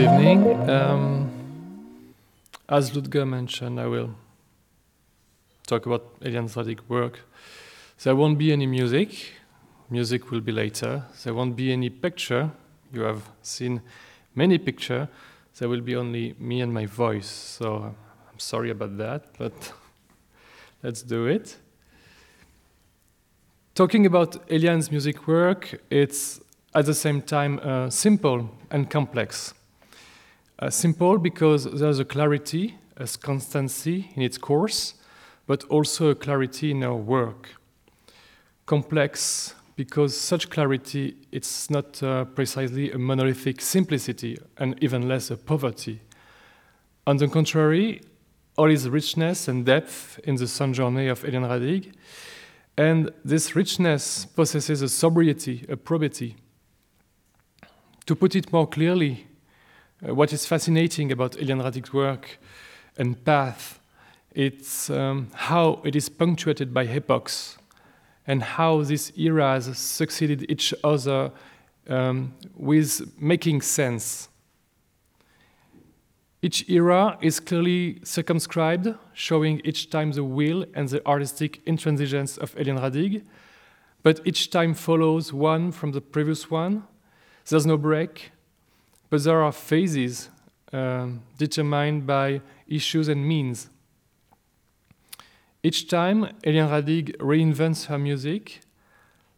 evening. Um, as Ludger mentioned, I will talk about Radigue's work. There won't be any music. Music will be later. There won't be any picture. You have seen many pictures. There will be only me and my voice. So I'm sorry about that, but let's do it. Talking about Eliane's music work, it's at the same time uh, simple and complex. Uh, simple because there's a clarity, a constancy in its course, but also a clarity in our work. Complex because such clarity it's not uh, precisely a monolithic simplicity and even less a poverty. On the contrary, all is richness and depth in the sojourn of Eliane Radigue, and this richness possesses a sobriety, a probity. To put it more clearly, uh, what is fascinating about Eliane Radigue's work and path, it's um, how it is punctuated by epochs and how these eras succeeded each other um, with making sense. Each era is clearly circumscribed, showing each time the will and the artistic intransigence of Eliane Radigue, but each time follows one from the previous one. There's no break, but there are phases um, determined by issues and means. Each time, Eliane Radigue reinvents her music,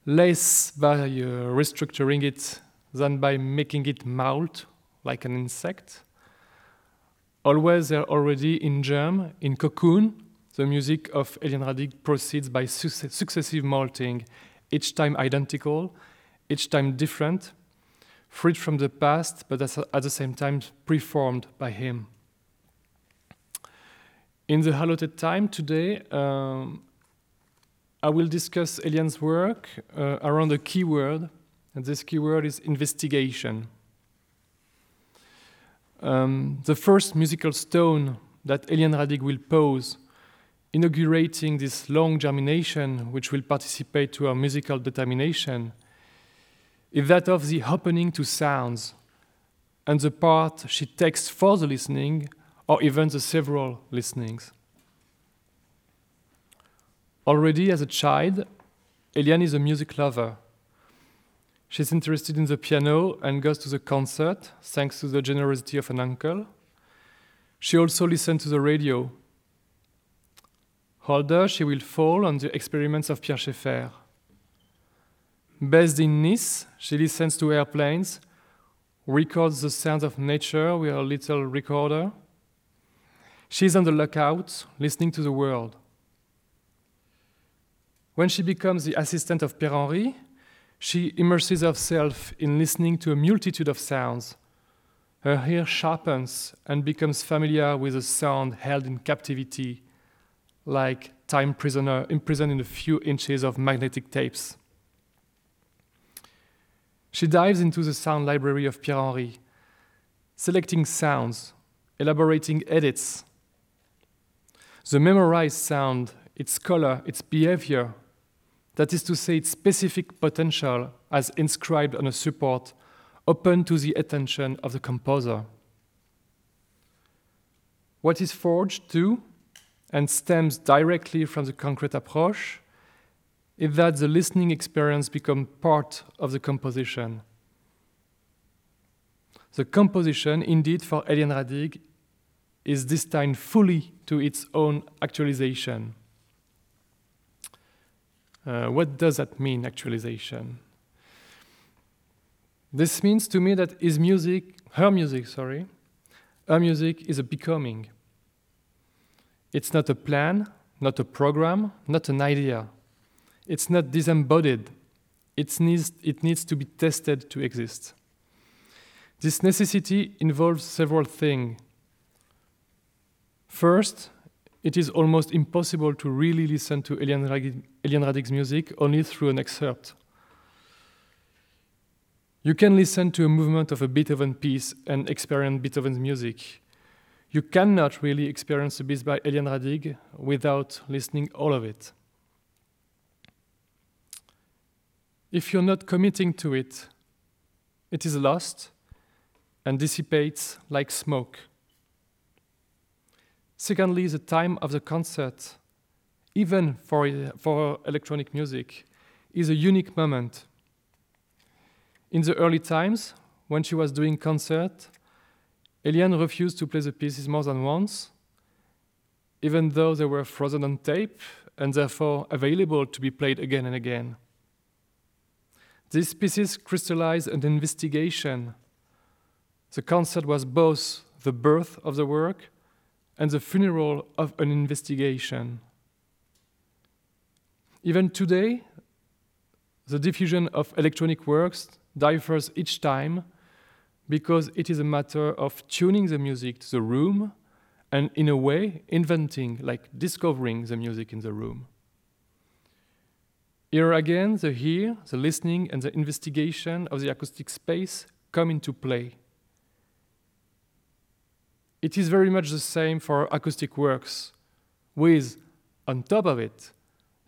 less by uh, restructuring it than by making it molt like an insect. Always they're already in germ, in cocoon. The music of Eliane Radigue proceeds by su successive molting, each time identical, each time different, freed from the past, but at the same time preformed by him. In the allotted time today, um, I will discuss Eliane's work uh, around a keyword, and this keyword is investigation. Um, the first musical stone that Eliane Radigue will pose, inaugurating this long germination which will participate to our musical determination, is that of the opening to sounds and the part she takes for the listening or even the several listenings. Already as a child, Eliane is a music lover. She's interested in the piano and goes to the concert thanks to the generosity of an uncle. She also listens to the radio. Older, she will fall on the experiments of Pierre Schaeffer. Based in Nice, she listens to airplanes, records the sounds of nature with a little recorder. She's on the lookout, listening to the world. When she becomes the assistant of Pierre Henry, she immerses herself in listening to a multitude of sounds. Her ear sharpens and becomes familiar with a sound held in captivity, like time prisoner imprisoned in a few inches of magnetic tapes. She dives into the sound library of Pierre Henry, selecting sounds, elaborating edits. The memorized sound, its color, its behavior, that is to say, its specific potential as inscribed on a support, open to the attention of the composer. What is forged to and stems directly from the concrete approach is that the listening experience becomes part of the composition. The composition, indeed, for Eliane Radigue, is destined fully to its own actualization. Uh, what does that mean, actualization? This means to me that his music, her music, sorry, her music is a becoming. It's not a plan, not a program, not an idea. It's not disembodied. It needs, it needs to be tested to exist. This necessity involves several things. First, it is almost impossible to really listen to Eliane, Radigue's music only through an excerpt. You can listen to a movement of a Beethoven piece and experience Beethoven's music. You cannot really experience a piece by Eliane Radigue without listening all of it. If you're not committing to it, it is lost, and dissipates like smoke. Secondly, the time of the concert, even for, for electronic music, is a unique moment. In the early times, when she was doing concert, Eliane refused to play the pieces more than once, even though they were frozen on tape and therefore available to be played again and again. These pieces crystallized an investigation. The concert was both the birth of the work and the funeral of an investigation. Even today, the diffusion of electronic works differs each time because it is a matter of tuning the music to the room and, in a way, inventing, like discovering the music in the room. Here again, the hear, the listening, and the investigation of the acoustic space come into play. It is very much the same for acoustic works, with, on top of it,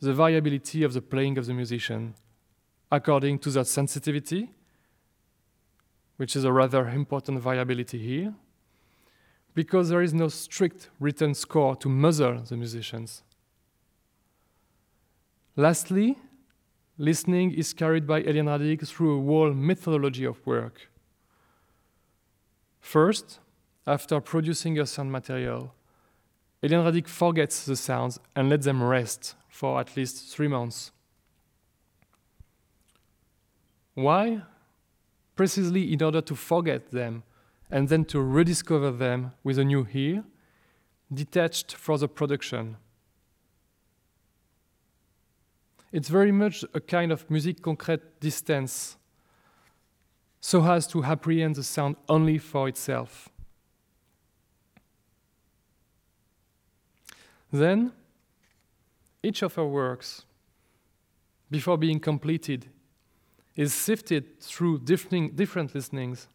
the variability of the playing of the musician, according to that sensitivity, which is a rather important variability here, because there is no strict written score to measure the musicians. Lastly, listening is carried by Eliane Radigue through a whole methodology of work. First, after producing a sound material, Eliane Radigue forgets the sounds and lets them rest for at least three months. Why? Precisely in order to forget them and then to rediscover them with a new ear, detached from the production. It's very much a kind of musique concrète distance, so as to apprehend the sound only for itself. Then, each of her works, before being completed, is sifted through different listenings.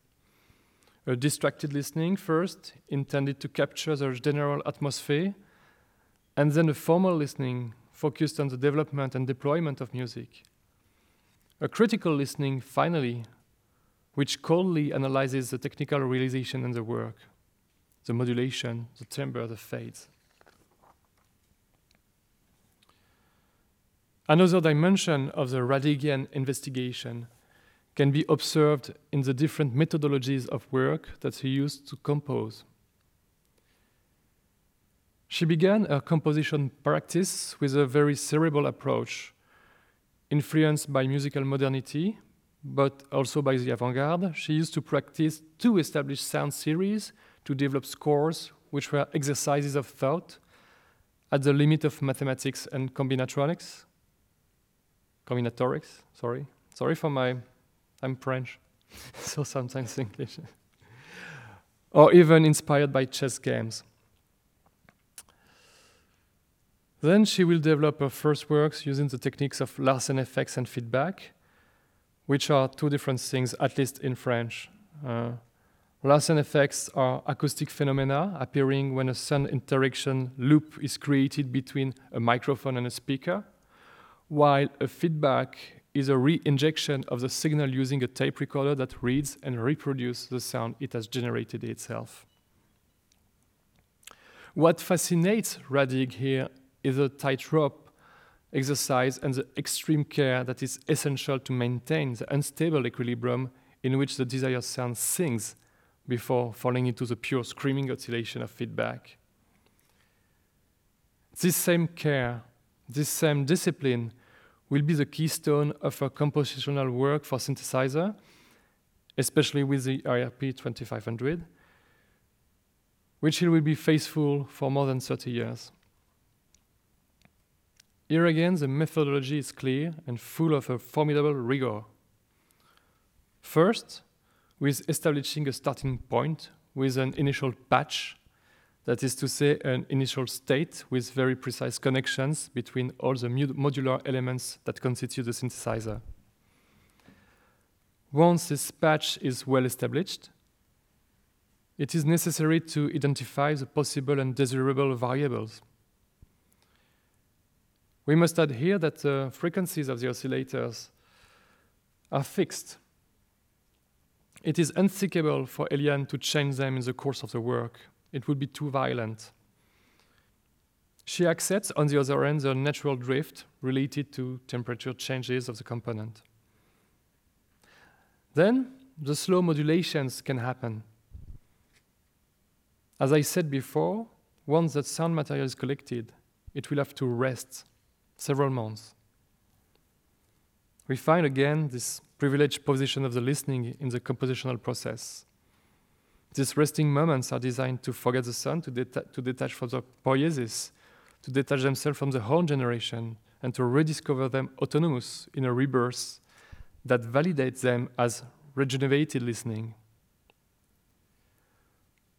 A distracted listening first, intended to capture the general atmosphere, and then a formal listening focused on the development and deployment of music. A critical listening, finally, which coldly analyzes the technical realization and the work, the modulation, the timbre, the fades. Another dimension of the Radiguian investigation can be observed in the different methodologies of work that he used to compose. She began her composition practice with a very cerebral approach, influenced by musical modernity, but also by the avant garde. She used to practice two established sound series to develop scores, which were exercises of thought at the limit of mathematics and combinatorics combinatorics, sorry. Sorry for my, I'm French, so sometimes English. or even inspired by chess games. Then she will develop her first works using the techniques of Larsen effects and feedback, which are two different things, at least in French. Uh, Larsen effects are acoustic phenomena appearing when a sound interaction loop is created between a microphone and a speaker while a feedback is a re-injection of the signal using a tape recorder that reads and reproduces the sound it has generated itself. What fascinates Radigue here is the tightrope exercise and the extreme care that is essential to maintain the unstable equilibrium in which the desired sound sings before falling into the pure screaming oscillation of feedback. This same care, this same discipline will be the keystone of a compositional work for synthesizer, especially with the ARP 2500, which will be faithful for more than 30 years. Here again, the methodology is clear and full of a formidable rigor. First, with establishing a starting point with an initial patch that is to say, an initial state with very precise connections between all the modular elements that constitute the synthesizer. Once this patch is well established, it is necessary to identify the possible and desirable variables. We must add here that the frequencies of the oscillators are fixed. It is unthinkable for Eliane to change them in the course of the work. It would be too violent. She accepts, on the other hand, the natural drift related to temperature changes of the component. Then, the slow modulations can happen. As I said before, once that sound material is collected, it will have to rest several months. We find again this privileged position of the listening in the compositional process. These resting moments are designed to forget the sound, to, deta- to detach from the poiesis, to detach themselves from the whole generation, and to rediscover them autonomous in a rebirth that validates them as regenerated listening.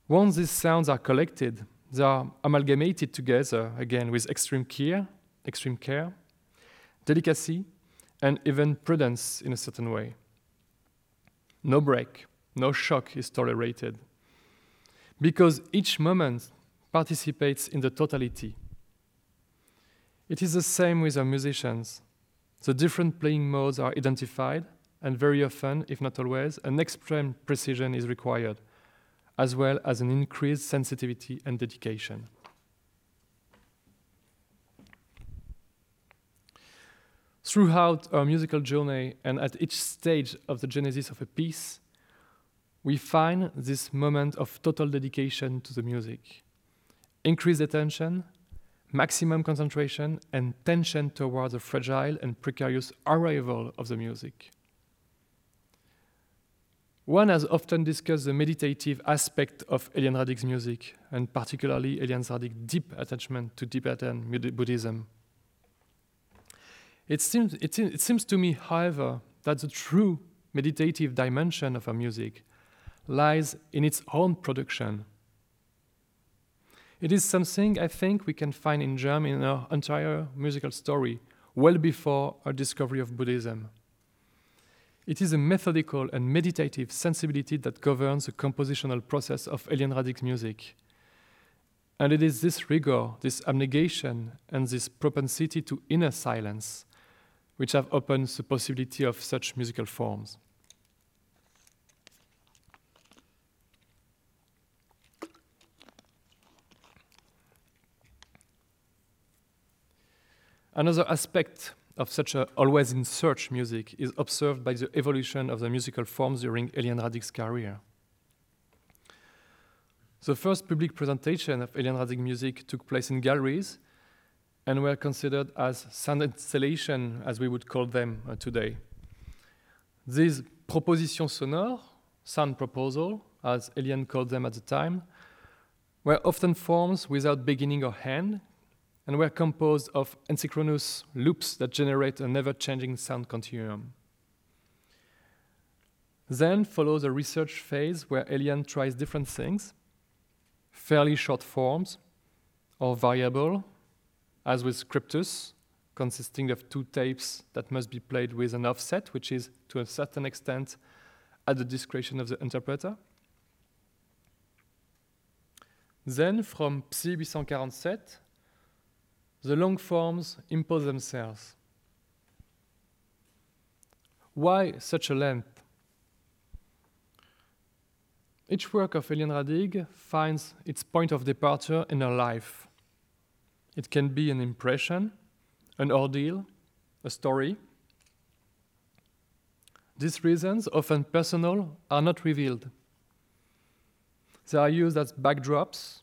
Once these sounds are collected, they are amalgamated together again with extreme care, extreme care, delicacy, and even prudence in a certain way. No break, no shock is tolerated. Because each moment participates in the totality. It is the same with our musicians. The different playing modes are identified, and very often, if not always, an extreme precision is required, as well as an increased sensitivity and dedication. Throughout our musical journey and at each stage of the genesis of a piece, we find this moment of total dedication to the music. Increased attention, maximum concentration, and tension towards the fragile and precarious arrival of the music. One has often discussed the meditative aspect of Eliane Radigue's music, and particularly Eliane Radigue's deep attachment to Tibetan Buddhism. It seems, it, it seems to me, however, that the true meditative dimension of our music lies in its own production. It is something I think we can find in germ in our entire musical story, well before our discovery of Buddhism. It is a methodical and meditative sensibility that governs the compositional process of Eliane Radigue's music. And it is this rigor, this abnegation, and this propensity to inner silence which have opened the possibility of such musical forms. Another aspect of such a always in search music is observed by the evolution of the musical forms during Eliane Radigue's career. The first public presentation of Eliane Radigue music took place in galleries and were considered as sound installation, as we would call them uh, today. These propositions sonores, sound proposal, as Eliane called them at the time, were often forms without beginning or end, and were composed of asynchronous loops that generate a never-changing sound continuum. Then follows a research phase where Eliane tries different things, fairly short forms, or variable, as with scriptus, consisting of two tapes that must be played with an offset, which is to a certain extent at the discretion of the interpreter. Then, from Psy 847, the long forms impose themselves. Why such a length? Each work of Eliane Radigue finds its point of departure in her life. It can be an impression, an ordeal, a story. These reasons, often personal, are not revealed. They are used as backdrops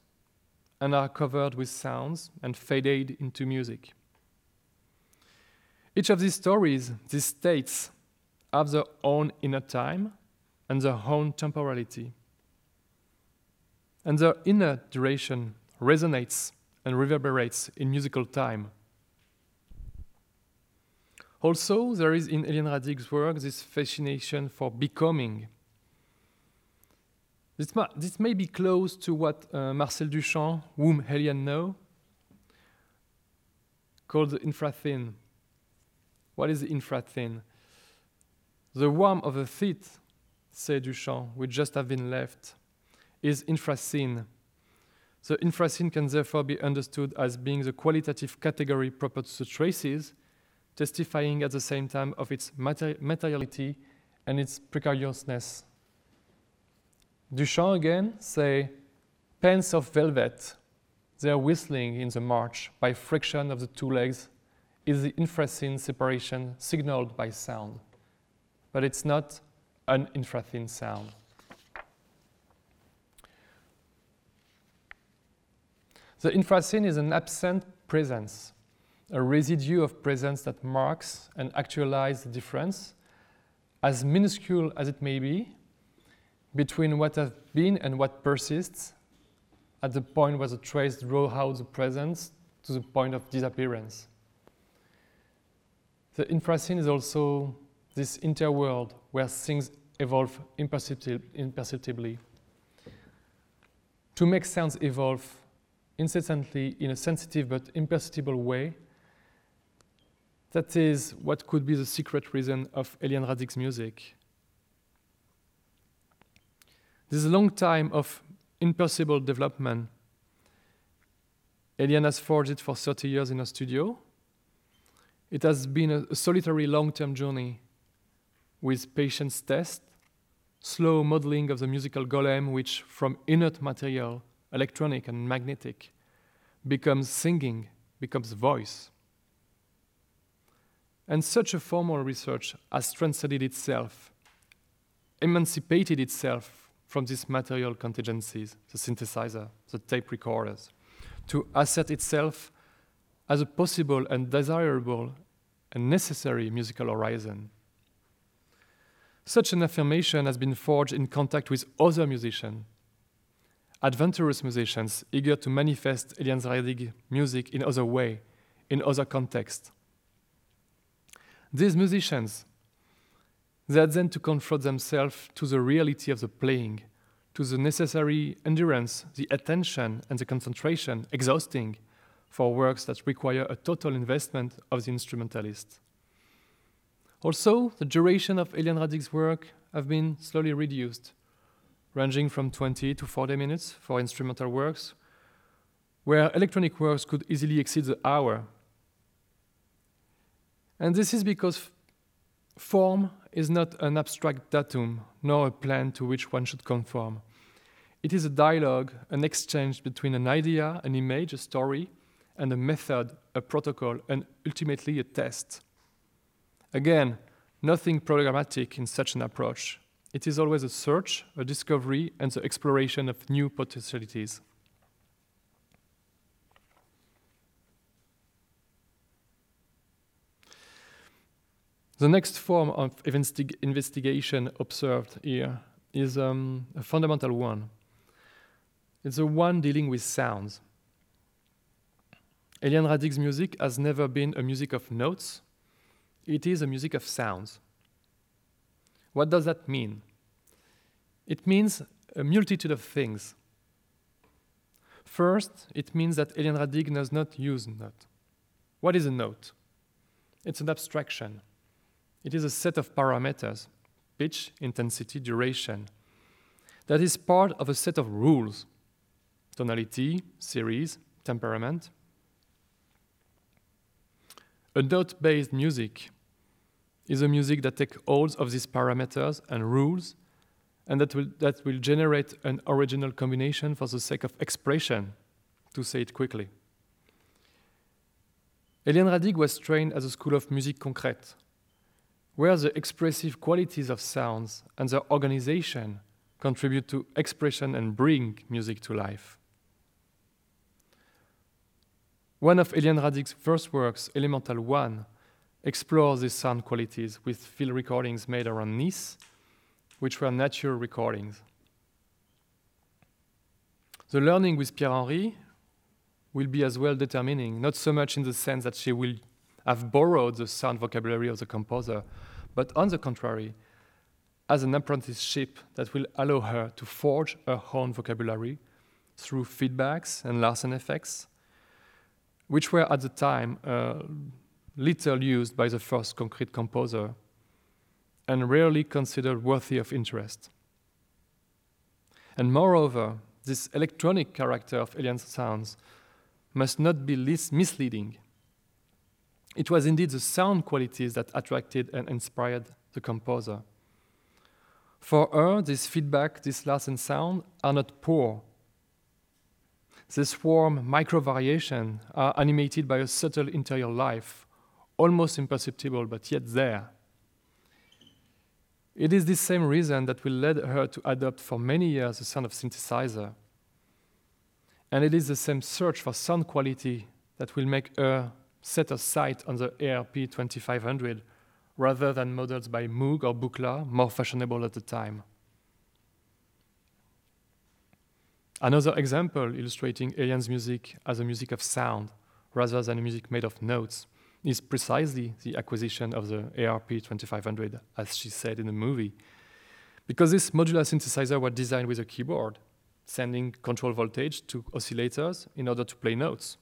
and are covered with sounds and faded into music. Each of these stories, these states, have their own inner time and their own temporality. And their inner duration resonates and reverberates in musical time. Also, there is in Eliane Radigue's work this fascination for becoming. This, this may be close to what uh, Marcel Duchamp, whom Eliane know, called the infrathin. What is the infrathin? The warmth of the feet, said Duchamp, which just have been left, is infrathin, the infrathin can therefore be understood as being the qualitative category proper to traces, testifying at the same time of its materi materiality and its precariousness. Duchamp again say, pants of velvet, they are whistling in the march by friction of the two legs is the infrathin separation signaled by sound. But it's not an infrathin sound. The infrathin is an absent presence, a residue of presence that marks and actualizes the difference, as minuscule as it may be, between what has been and what persists at the point where the trace draws out the presence to the point of disappearance. The infrathin is also this interworld where things evolve imperceptibly. To make sounds evolve incessantly in a sensitive but imperceptible way, that is what could be the secret reason of Eliane Radigue's music. This long time of imperceptible development. Eliane has forged it for 30 years in a studio. It has been a, a solitary long term journey with patience test, slow modeling of the musical golem, which from inert material, electronic and magnetic, becomes singing, becomes voice. And such a formal research has transcended itself, emancipated itself from these material contingencies, the synthesizer, the tape recorders, to assert itself as a possible and desirable and necessary musical horizon. Such an affirmation has been forged in contact with other musicians, adventurous musicians eager to manifest Eliane Radigue music in other way, in other context. These musicians, they had then to confront themselves to the reality of the playing, to the necessary endurance, the attention, and the concentration, exhausting for works that require a total investment of the instrumentalist. Also, the duration of Eliane Radigue's work have been slowly reduced, ranging from 20 to 40 minutes for instrumental works, where electronic works could easily exceed the hour. And this is because form is not an abstract datum, nor a plan to which one should conform. It is a dialogue, an exchange between an idea, an image, a story, and a method, a protocol, and ultimately a test. Again, nothing programmatic in such an approach. It is always a search, a discovery, and the exploration of new potentialities. The next form of investigation observed here is um, a fundamental one. It's the one dealing with sounds. Eliane Radigue's music has never been a music of notes, it is a music of sounds. What does that mean? It means a multitude of things. First, it means that Eliane Radigue does not use note. What is a note? It's an abstraction. It is a set of parameters pitch, intensity, duration that is part of a set of rules tonality, series, temperament, a note-based music is a music that takes all of these parameters and rules and that will, that will generate an original combination for the sake of expression, to say it quickly. Eliane Radigue was trained at the School of Musique Concrète, where the expressive qualities of sounds and their organization contribute to expression and bring music to life. One of Eliane Radigue's first works, Elemental One, explores these sound qualities with field recordings made around Nice, which were natural recordings. The learning with Pierre Henry will be as well determining, not so much in the sense that she will have borrowed the sound vocabulary of the composer, but on the contrary, as an apprenticeship that will allow her to forge her own vocabulary through feedbacks and Larsen effects which were at the time uh, little used by the first concrete composer and rarely considered worthy of interest. And moreover, this electronic character of Eliane's sounds must not be misleading. It was indeed the sound qualities that attracted and inspired the composer. For her, this feedback, this and sound are not poor. This warm micro variation are animated by a subtle interior life, almost imperceptible but yet there. It is this same reason that will lead her to adopt for many years the sound of synthesizer. And it is the same search for sound quality that will make her set her sight on the ARP 2500 rather than models by Moog or Buchla, more fashionable at the time. Another example illustrating Eliane's music as a music of sound rather than a music made of notes is precisely the acquisition of the ARP 2500, as she said in the movie. Because this modular synthesizer was designed with a keyboard, sending control voltage to oscillators in order to play notes,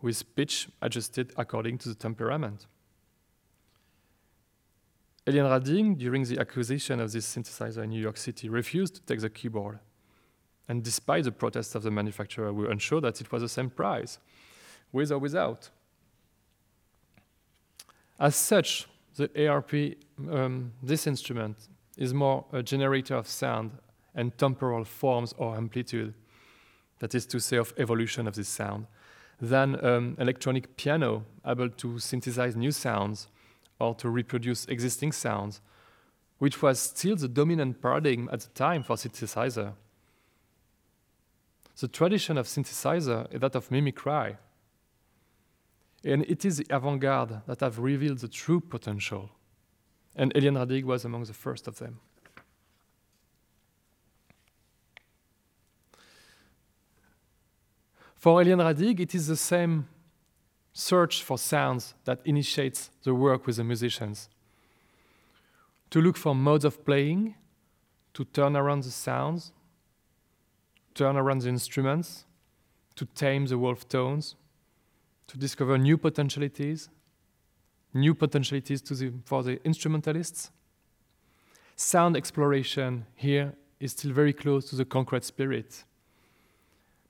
with pitch adjusted according to the temperament. Eliane Radigue, during the acquisition of this synthesizer in New York City, refused to take the keyboard. And despite the protests of the manufacturer, we were unsure that it was the same price, with or without. As such, the ARP, um, this instrument, is more a generator of sound and temporal forms or amplitude, that is to say, of evolution of this sound, than an um, electronic piano able to synthesize new sounds or to reproduce existing sounds, which was still the dominant paradigm at the time for synthesizer. The tradition of synthesizer is that of mimicry. And it is the avant garde that have revealed the true potential. And Eliane Radigue was among the first of them. For Eliane Radigue, it is the same search for sounds that initiates the work with the musicians. To look for modes of playing, to turn around the sounds, turn around the instruments, to tame the wolf tones, to discover new potentialities, new potentialities the, for the instrumentalists. Sound exploration here is still very close to the concrete spirit.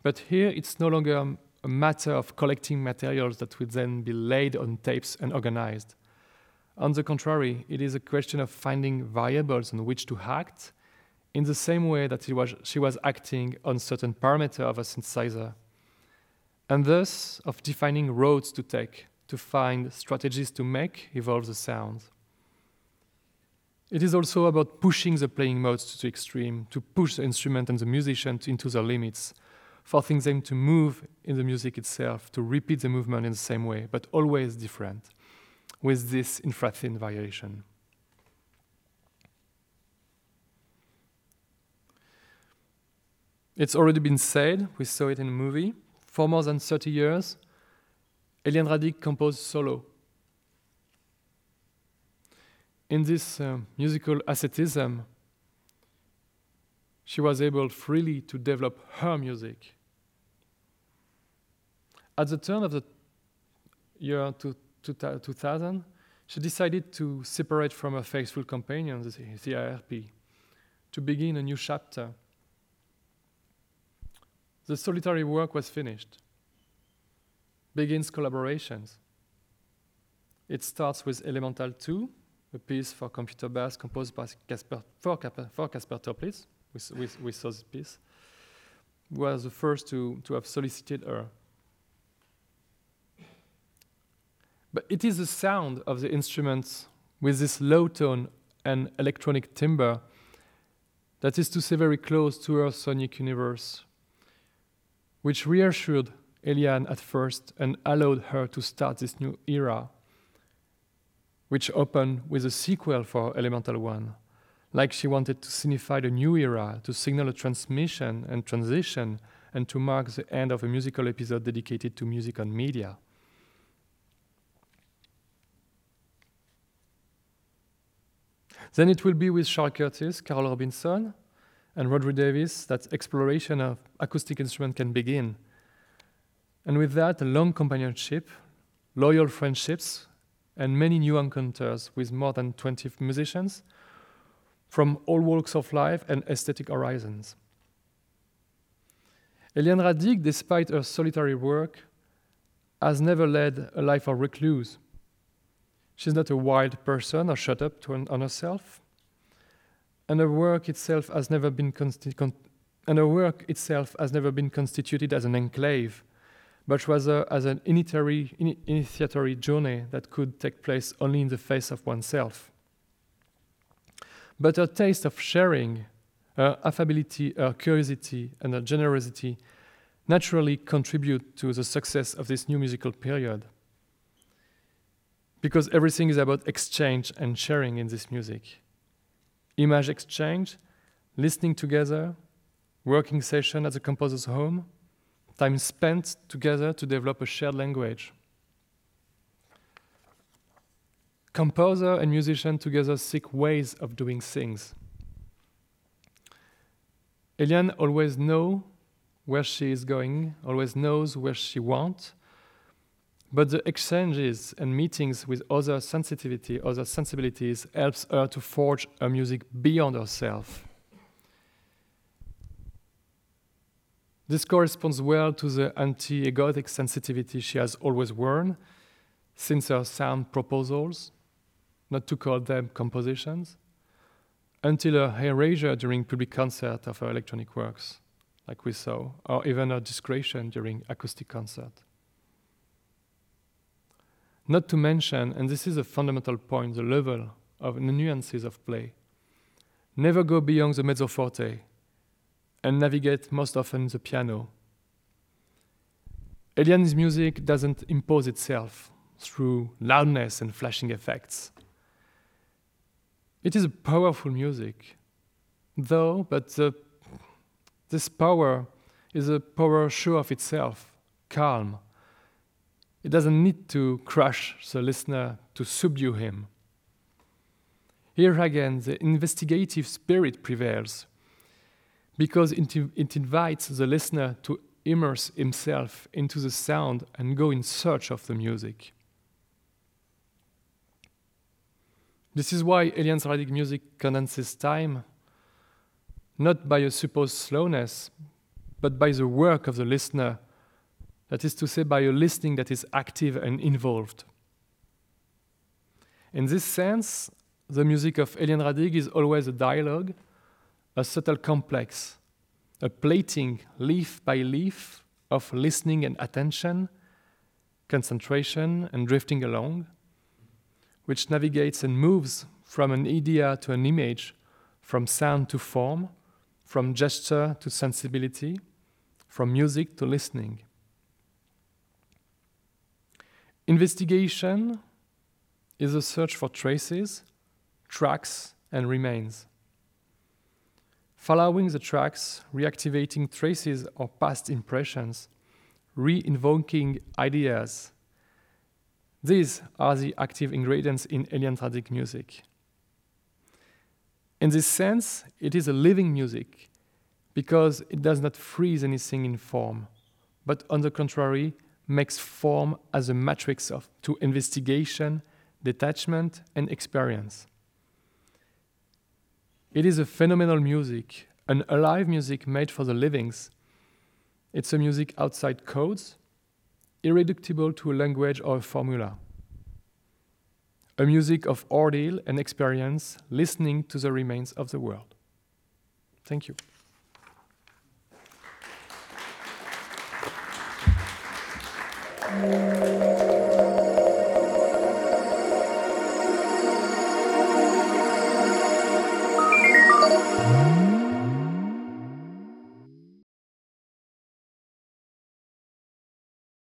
But here it's no longer a matter of collecting materials that would then be laid on tapes and organized. On the contrary, it is a question of finding variables on which to act in the same way that was, she was acting on certain parameter of a synthesizer, and thus of defining roads to take to find strategies to make evolve the sound. It is also about pushing the playing modes to the extreme, to push the instrument and the musician into their limits, forcing them to move in the music itself, to repeat the movement in the same way, but always different, with this infrathin variation. It's already been said, we saw it in the movie. For more than 30 years, Eliane Radigue composed solo. In this uh, musical asceticism, she was able freely to develop her music at the turn of the year 2000, she decided to separate from her faithful companion, the ARP, to begin a new chapter. The solitary work was finished. Begins collaborations. It starts with Elemental 2, a piece for computer bass composed by Kasper, for, for Kasper Toeplitz. We, we, we saw this piece. Was the first to, to have solicited her. But it is the sound of the instruments with this low tone and electronic timbre that is to say very close to her sonic universe, which reassured Eliane at first and allowed her to start this new era, which opened with a sequel for Elemental One, like she wanted to signify the new era, to signal a transmission and transition, and to mark the end of a musical episode dedicated to music and media. Then it will be with Charles Curtis, Carol Robinson, and Rhodri Davies that exploration of acoustic instrument can begin. And with that, a long companionship, loyal friendships, and many new encounters with more than 20 musicians from all walks of life and aesthetic horizons. Eliane Radigue, despite her solitary work, has never led a life of recluse. She's not a wild person or shut up to, on herself. And her work itself has never been and her work itself has never been constituted as an enclave, but rather as an initiatory, in- initiatory journey that could take place only in the face of oneself. But her taste of sharing, her affability, her curiosity, and her generosity naturally contribute to the success of this new musical period. Because everything is about exchange and sharing in this music. Image exchange, listening together, working session at the composer's home, time spent together to develop a shared language. Composer and musician together seek ways of doing things. Eliane always knows where she is going, always knows where she wants, but the exchanges and meetings with other sensitivity, other sensibilities helps her to forge her music beyond herself. This corresponds well to the anti-egotic sensitivity she has always worn since her sound proposals, not to call them compositions, until her erasure during public concert of her electronic works, like we saw, or even her discretion during acoustic concert. Not to mention, and this is a fundamental point, the level of the nuances of play. Never go beyond the mezzo forte and navigate most often the piano. Eliane's music doesn't impose itself through loudness and flashing effects. It is a powerful music, though, but the, this power is a power sure of itself, calm. It doesn't need to crush the listener to subdue him. Here again, the investigative spirit prevails because it, it invites the listener to immerse himself into the sound and go in search of the music. This is why Eliane's Radigue music condenses time, not by a supposed slowness, but by the work of the listener, that is to say, by a listening that is active and involved. In this sense, the music of Eliane Radigue is always a dialogue, a subtle complex, a plating leaf by leaf of listening and attention, concentration and drifting along, which navigates and moves from an idea to an image, from sound to form, from gesture to sensibility, from music to listening. Investigation is a search for traces, tracks, and remains. Following the tracks, reactivating traces or past impressions, re invoking ideas, these are the active ingredients in Eliane Radigue music. In this sense, it is a living music because it does not freeze anything in form, but on the contrary, makes form as a matrix of, to investigation, detachment, and experience. It is a phenomenal music, an alive music made for the livings. It's a music outside codes, irreducible to a language or a formula. A music of ordeal and experience, listening to the remains of the world. Thank you.